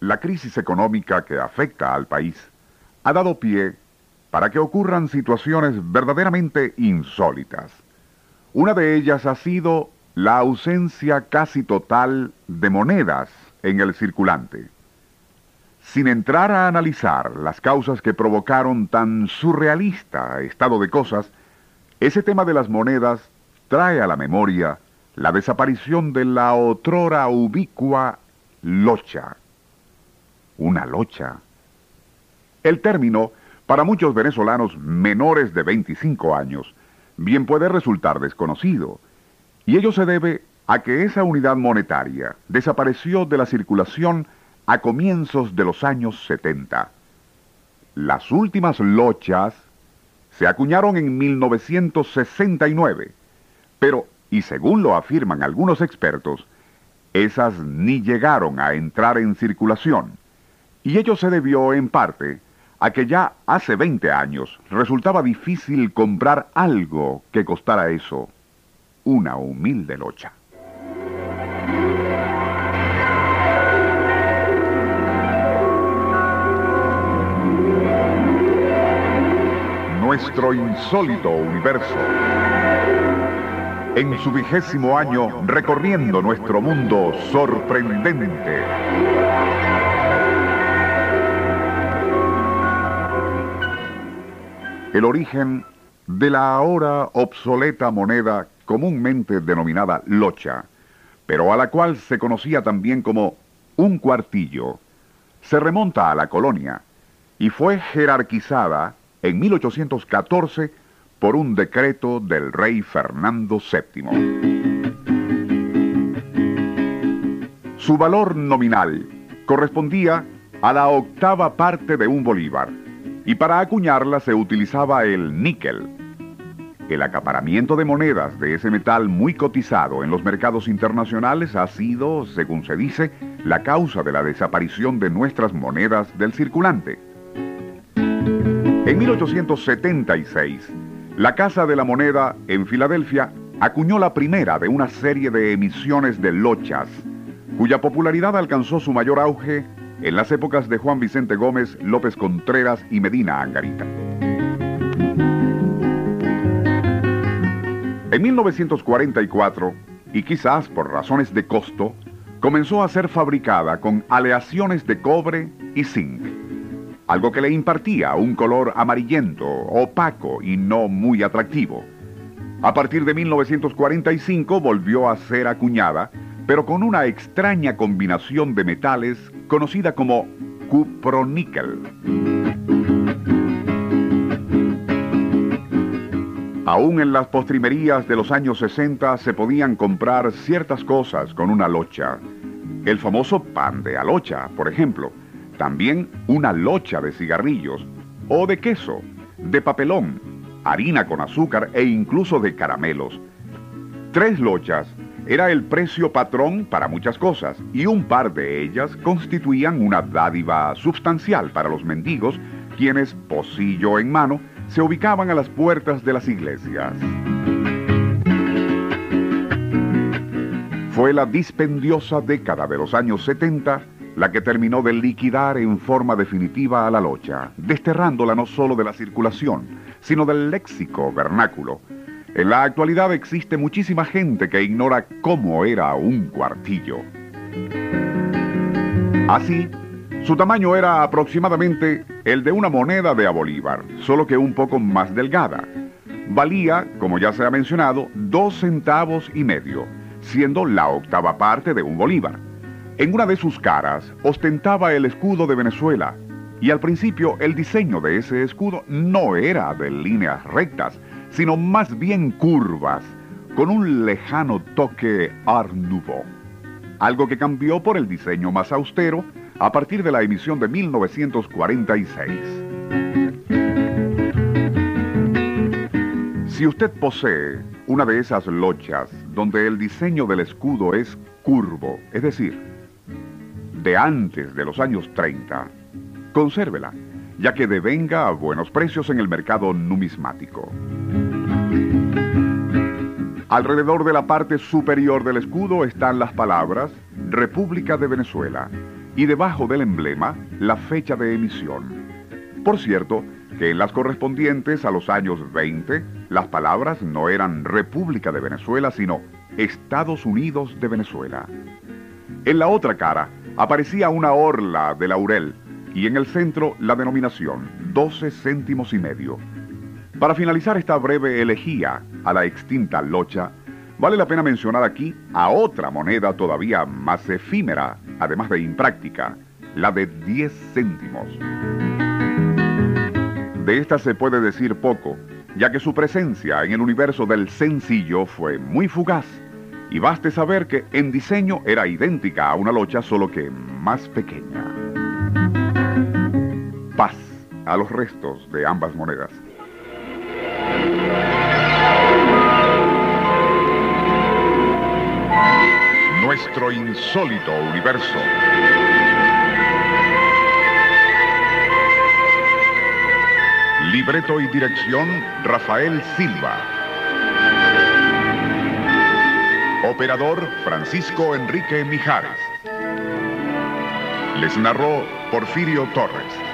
La crisis económica que afecta al país ha dado pie para que ocurran situaciones verdaderamente insólitas. Una de ellas ha sido la ausencia casi total de monedas en el circulante. Sin entrar a analizar las causas que provocaron tan surrealista estado de cosas, ese tema de las monedas trae a la memoria la desaparición de la otrora ubicua locha una locha. El término, para muchos venezolanos menores de 25 años, bien puede resultar desconocido, y ello se debe a que esa unidad monetaria desapareció de la circulación a comienzos de los años 70. Las últimas lochas se acuñaron en 1969, pero, y según lo afirman algunos expertos, esas ni llegaron a entrar en circulación. Y ello se debió en parte a que ya hace 20 años resultaba difícil comprar algo que costara eso, una humilde locha. Nuestro insólito universo. En su vigésimo año recorriendo nuestro mundo sorprendente. El origen de la ahora obsoleta moneda comúnmente denominada locha, pero a la cual se conocía también como un cuartillo, se remonta a la colonia y fue jerarquizada en 1814 por un decreto del rey Fernando VII. Su valor nominal correspondía a la octava parte de un bolívar, y para acuñarla se utilizaba el níquel. El acaparamiento de monedas de ese metal muy cotizado en los mercados internacionales ha sido, según se dice, la causa de la desaparición de nuestras monedas del circulante. En 1876, la Casa de la Moneda en Filadelfia acuñó la primera de una serie de emisiones de lochas, cuya popularidad alcanzó su mayor auge en las épocas de Juan Vicente Gómez, López Contreras y Medina Angarita. En 1944, y quizás por razones de costo, comenzó a ser fabricada con aleaciones de cobre y zinc, algo que le impartía un color amarillento, opaco y no muy atractivo. A partir de 1945 volvió a ser acuñada pero con una extraña combinación de metales conocida como cuproníquel. Aún en las postrimerías de los años 60 se podían comprar ciertas cosas con una locha. El famoso pan de alocha, por ejemplo. También una locha de cigarrillos o de queso, de papelón, harina con azúcar e incluso de caramelos. Tres lochas era el precio patrón para muchas cosas y un par de ellas constituían una dádiva sustancial para los mendigos, quienes, pocillo en mano, se ubicaban a las puertas de las iglesias. Fue la dispendiosa década de los años 70 la que terminó de liquidar en forma definitiva a la locha, desterrándola no solo de la circulación, sino del léxico vernáculo, en la actualidad existe muchísima gente que ignora cómo era un cuartillo. Así, Su tamaño era aproximadamente el de una moneda de a Bolívar, solo que un poco más delgada. Valía, como ya se ha mencionado, dos centavos y medio, siendo la octava parte de un Bolívar. En una de sus caras ostentaba el escudo de Venezuela, y al principio el diseño de ese escudo no era de líneas rectas, sino más bien curvas, con un lejano toque Art Nouveau. Algo que cambió por el diseño más austero a partir de la emisión de 1946. Si usted posee una de esas lochas donde el diseño del escudo es curvo, es decir, de antes de los años 30, consérvela, ya que devenga a buenos precios en el mercado numismático. Alrededor de la parte superior del escudo están las palabras República de Venezuela y debajo del emblema la fecha de emisión. Por cierto, que en las correspondientes a los años 20, las palabras no eran República de Venezuela, sino Estados Unidos de Venezuela. En la otra cara aparecía una orla de laurel y en el centro la denominación 12 céntimos y medio. Para finalizar esta breve elegía a la extinta locha, vale la pena mencionar aquí a otra moneda todavía más efímera, además de impráctica, la de 10 céntimos. De esta se puede decir poco, ya que su presencia en el universo del sencillo fue muy fugaz, y baste saber que en diseño era idéntica a una locha, solo que más pequeña. A los restos de ambas monedas. Nuestro insólito universo. Libreto y dirección Rafael Silva. Operador Francisco Enrique Mijares. Les narró Porfirio Torres.